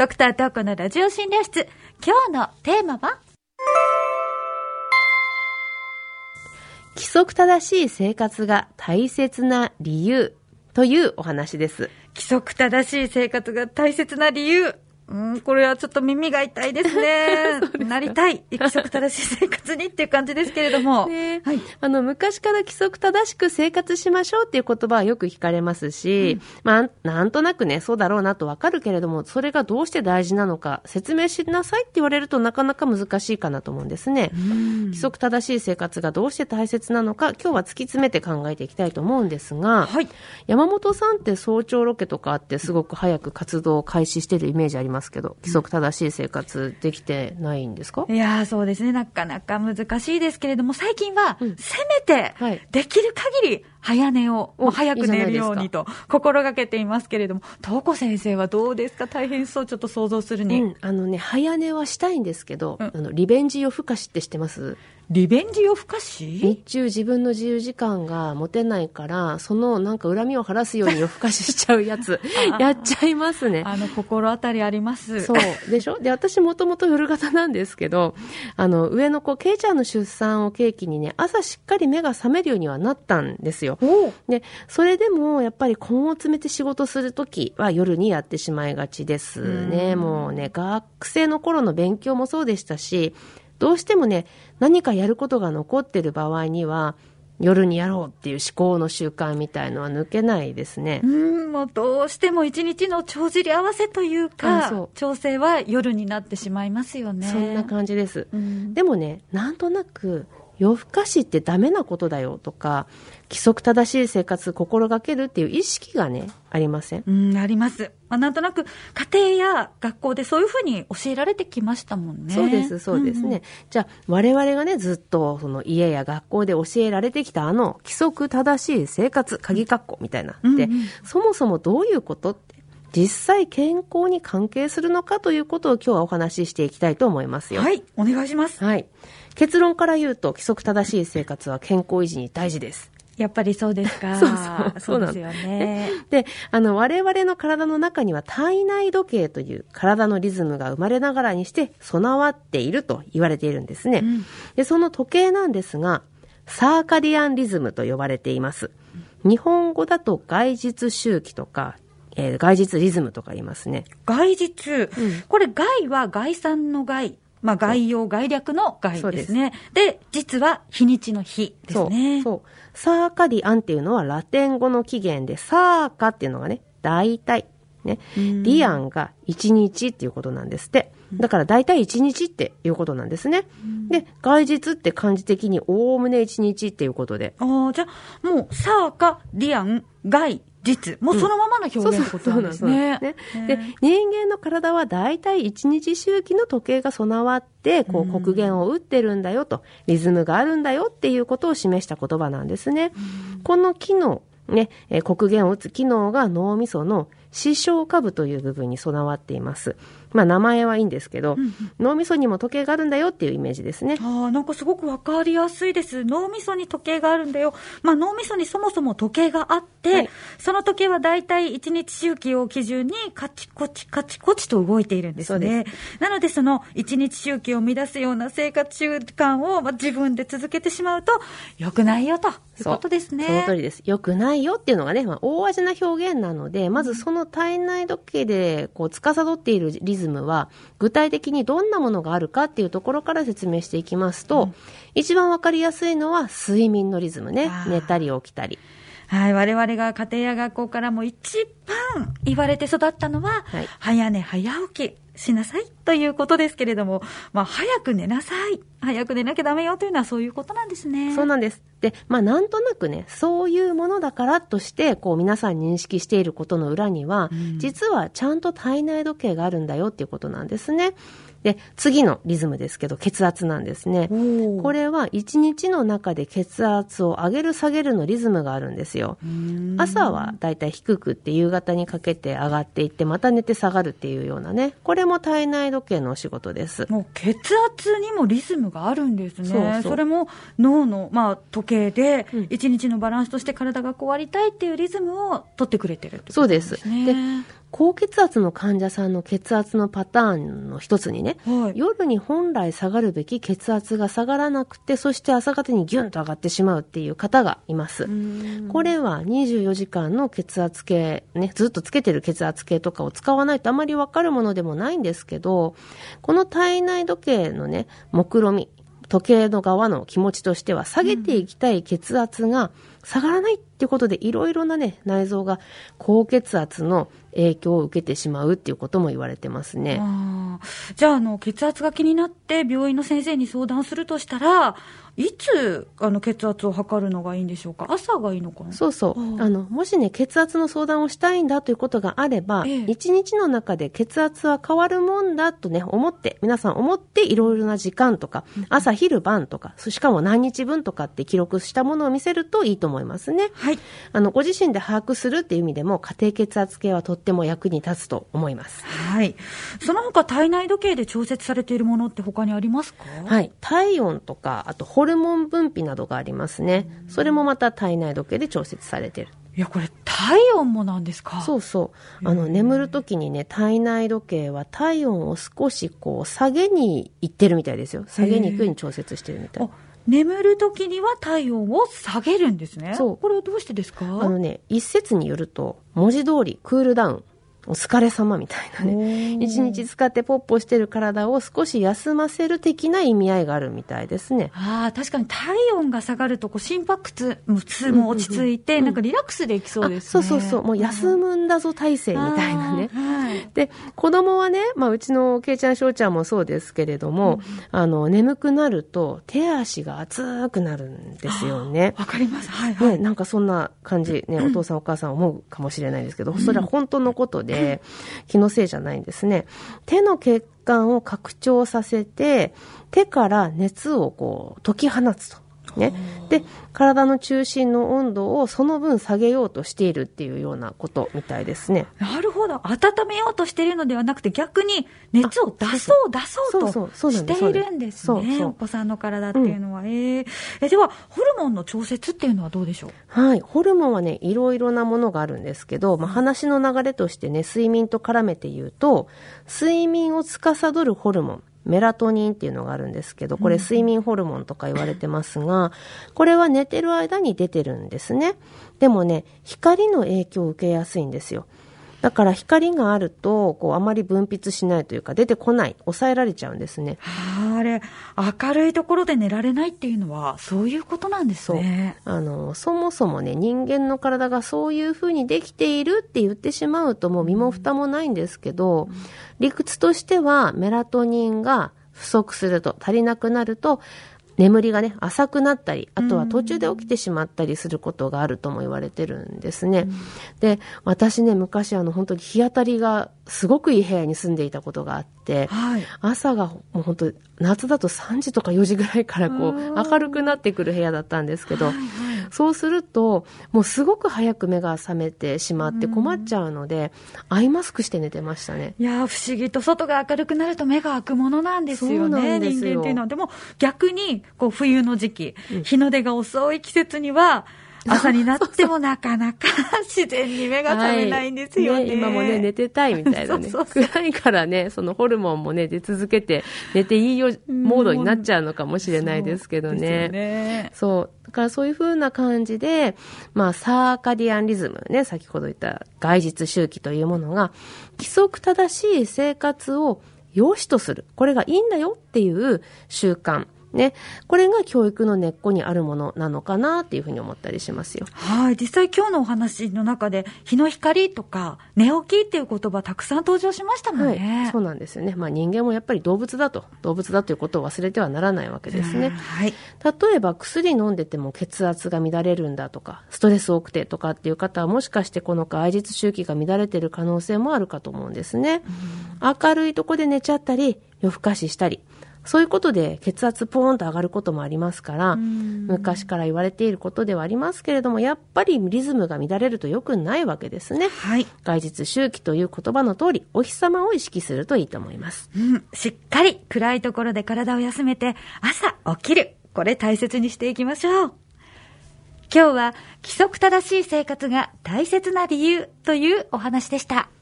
ドクタートーコのラジオ診療室。今日のテーマは？規則正しい生活が大切な理由というお話です。規則正しい生活が大切な理由。うん、これはちょっと耳が痛いですね。なりたい。規則正しい生活にっていう感じですけれども。ねはい。あの、昔から規則正しく生活しましょうっていう言葉はよく聞かれますし、まあ、なんとなくね、そうだろうなとわかるけれども、それがどうして大事なのか説明しなさいって言われるとなかなか難しいかなと思うんですね。規則正しい生活がどうして大切なのか、今日は突き詰めて考えていきたいと思うんですが、はい。山本さんって早朝ロケとかあってすごく早く活動を開始してるイメージありますけど、規則正しい生活できてないんですか、いやーそうですね。なかなか難しいですけれども、最近は、うん。せめてはい、できる限り、早寝を、おもう早く寝るようにと、心がけていますけれども、東子先生はどうですか？大変そう、ちょっと想像するに。うん、あのね、早寝はしたいんですけど、うん。あの、リベンジ夜更かしって知ってますリベンジ夜更かし？日中自分の自由時間が持てないから、そのなんか恨みを晴らすように夜更かししちゃうやつ やっちゃいますね。あの、心当たりあります。そう。でしょ？で、私もともと夜型なんですけど、あの、上の子、ケイちゃんの出産を契機にね、朝しっかり目が覚めるようにはなったんですよ。で、それでも、やっぱり根を詰めて仕事するときは夜にやってしまいがちですね。もうね、学生の頃の勉強もそうでしたし、どうしてもね、何かやることが残ってる場合には、夜にやろうっていう思考の習慣みたいのは抜けないですねう。ん、もうどうしても一日の帳尻合わせというあかそう、調整は夜になってしまいますよね。そんな感じです。うんでもね、なんとなく、夜更かしってダメなことだよとか、規則正しい生活心がけるっていう意識がね、ありません？うん、あります。まあ、なんとなく、家庭や学校でそういうふうに教えられてきましたもんね。そうです、そうですね。じゃあ、我々がね、ずっと、その家や学校で教えられてきたあの、規則正しい生活、鍵括弧みたいな。で、うんうんそもそもどういうことって、実際健康に関係するのかということを今日はお話ししていきたいと思いますよ。うん。はい、お願いします。はい。結論から言うと、規則正しい生活は健康維持に大事です。やっぱりそうですか。そうそうそうなんですよね。で、あの、我々の体の中には体内時計という体のリズムが生まれながらにして備わっていると言われているんですね。うんで、その時計なんですが、サーカディアンリズムと呼ばれています。日本語だと外日周期とか、えー外日リズムとか言いますね。外日、うんこれ外は概算の外。まあ、概要、概略の外ですね。で実は日にちの日ですね。そう。そう。サーカディアンっていうのはラテン語の起源で、サーカっていうのがね、大体。ね。うんディアンが1日っていうことなんですって。だから大体1日っていうことなんですね。で、外日って漢字的におおむね1日っていうことで。ああ、じゃあ、もう、サーカ、ディアン、外、実。もうそのままの表現ってことなんですね。ですね。で、人間の体は大体1日周期の時計が備わって、こう、黒弦を打ってるんだよと、リズムがあるんだよっていうことを示した言葉なんですね。この機能、ね、えーを打つ機能が脳みその視床下部という部分に備わっています。まあ名前はいいんですけど、脳みそにも時計があるんだよっていうイメージですね。ああ、なんかすごくわかりやすいです。脳みそに時計があるんだよ。まあ脳みそにそもそも時計があって、はいその時計は大体1日周期を基準にカチコチカチコチと動いているんですね。なのでその1日周期を乱すような生活習慣をまあ自分で続けてしまうと良くないよということですね。その通りです。良くないよっていうのがね、まあ、大味な表現なので、まずその体内時計で、こう、司っているリズムは、具体的にどんなものがあるかっていうところから説明していきますと、一番わかりやすいのは、睡眠のリズムね。寝たり起きたり。はい、我々が家庭や学校からも一番言われて育ったのは、はい。早寝早起きしなさいということですけれども、まあ、早く寝なさい。早く寝なきゃダメよというのはそういうことなんですね。そうなんです。で、まあ、なんとなくね、そういうものだからとして、こう、皆さん認識していることの裏には、うん実はちゃんと体内時計があるんだよっていうことなんですね。で、次のリズムですけど、血圧なんですね。これは一日の中で血圧を上げる下げるのリズムがあるんですよ。朝はだいたい低くって夕方にかけて上がっていってまた寝て下がるっていうようなね。これも体内時計のお仕事です。もう血圧にもリズムがあるんですね。それも脳の、まあ、時計でうん、一日のバランスとして体がこうありたいっていうリズムを取ってくれてるってことそうですなんね。高血圧の患者さんの血圧のパターンの一つにね、はい。夜に本来下がるべき血圧が下がらなくて、そして朝方にギュンと上がってしまうっていう方がいます。これは24時間の血圧計、ね、ずっとつけてる血圧計とかを使わないとあまりわかるものでもないんですけど、この体内時計のね、目論み、時計の側の気持ちとしては、下げていきたい血圧が下がらないっていうことで、いろいろなね、内臓が高血圧の影響を受けてしまうっていうことも言われてますね。じゃあ、あの、血圧が気になって病院の先生に相談するとしたら、いつ、あの、血圧を測るのがいいんでしょうか？朝がいいのかな？そうそう。うんあの、もしね、血圧の相談をしたいんだということがあれば、ええ。一日の中で血圧は変わるもんだとね、思って、皆さん思っていろいろな時間とか、朝、昼、晩とか、しかも何日分とかって記録したものを見せるといいと思いますね。はい。あの、ご自身で把握するっていう意味でも、家庭血圧計はとっても役に立つと思います。はい。その他、体内時計で調節されているものって他にありますか？はい。体温とか、あとホルモン分泌などがありますね。それもまた体内時計で調節されている。いや、これ、体温もなんですか？そうそう。あの、眠るときにね、体内時計は体温を少しこう、下げにいってるみたいですよ。下げに行くように調節してるみたいあ。眠るときには体温を下げるんですね。そうこれはどうしてですか？あのね、一説によると、文字通りクールダウン、お疲れ様みたいなね。一日使ってポッポしてる体を少し休ませる的な意味合いがあるみたいですね。ああ、確かに体温が下がると、こう心拍数も落ち着いて、なんかリラックスできそうですね。あそうそうそう。もう休むんだぞ体制みたいなね。あーはい。で、子供はね、まあ、うちのけいちゃん、しょうちゃんもそうですけれども、あの、眠くなると手足が熱くなるんですよね。わかります。はいはい。ね、なんかそんな感じ、ね、お父さんお母さん思うかもしれないですけど、それは本当のことで、気のせいじゃないんですね。手の血管を拡張させて、手から熱をこう、解き放つと。ね。で、体の中心の温度をその分下げようとしているっていうようなことみたいですね。なるほど。温めようとしているのではなくて、逆に熱を出そう、出そうとしているんですね。お子さんの体っていうのは。えーえ、では、ホルモンの調節っていうのはどうでしょう？はい。ホルモンはね、いろいろなものがあるんですけど、まあ、話の流れとしてね、睡眠と絡めて言うと、睡眠を司るホルモン、メラトニンっていうのがあるんですけど、これ睡眠ホルモンとか言われてますが、これは寝てる間に出てるんですね。でもね、光の影響を受けやすいんですよ。だから光があると、こう、あまり分泌しないというか、出てこない、抑えられちゃうんですね。はああれ、明るいところで寝られないっていうのは、そういうことなんですね。あの、そもそもね、人間の体がそういう風にできているって言ってしまうともう身も蓋もないんですけど、理屈としてはメラトニンが不足すると、足りなくなると、眠りがね、浅くなったり、あとは途中で起きてしまったりすることがあるとも言われてるんですね。で、私ね、昔あの、本当に日当たりがすごくいい部屋に住んでいたことがあって、はい。朝がもう本当夏だと3時とか4時ぐらいからこううん明るくなってくる部屋だったんですけど、はいはいそうするともうすごく早く目が覚めてしまって困っちゃうので、アイマスクして寝てましたね。いやー不思議と外が明るくなると目が開くものなんですよね、よ人間っていうのは。でも逆に、こう冬の時期、日の出が遅い季節には、朝になってもなかなか自然に目が覚めないんですよね。はい今もね、寝てたいみたいなね。そうそう暗いからね、そのホルモンもね、出続けて、寝ていいよ、モードになっちゃうのかもしれないですけどそうね。ねそう。だからそういう風な感じで、まあ、サーカディアンリズムね、先ほど言った外日周期というものが、規則正しい生活を良しとする。これがいいんだよっていう習慣。ね。これが教育の根っこにあるものなのかなっていうふうに思ったりしますよ。はい。実際今日のお話の中で、日の光とか寝起きっていう言葉たくさん登場しましたもんはね。い。そうなんですよね。まあ人間もやっぱり動物だと、動物だということを忘れてはならないわけですね。はい。例えば薬飲んでても血圧が乱れるんだとか、ストレス多くてとかっていう方はもしかしてこの外日周期が乱れてる可能性もあるかと思うんですね。明るいとこで寝ちゃったり、夜更かししたり、そういうことで血圧ポーンと上がることもありますから、昔から言われていることではありますけれども、やっぱりリズムが乱れると良くないわけですね。はい。外日周期という言葉の通り、お日様を意識するといいと思います。うん。しっかり暗いところで体を休めて、朝起きる。これ大切にしていきましょう。今日は規則正しい生活が大切な理由というお話でした。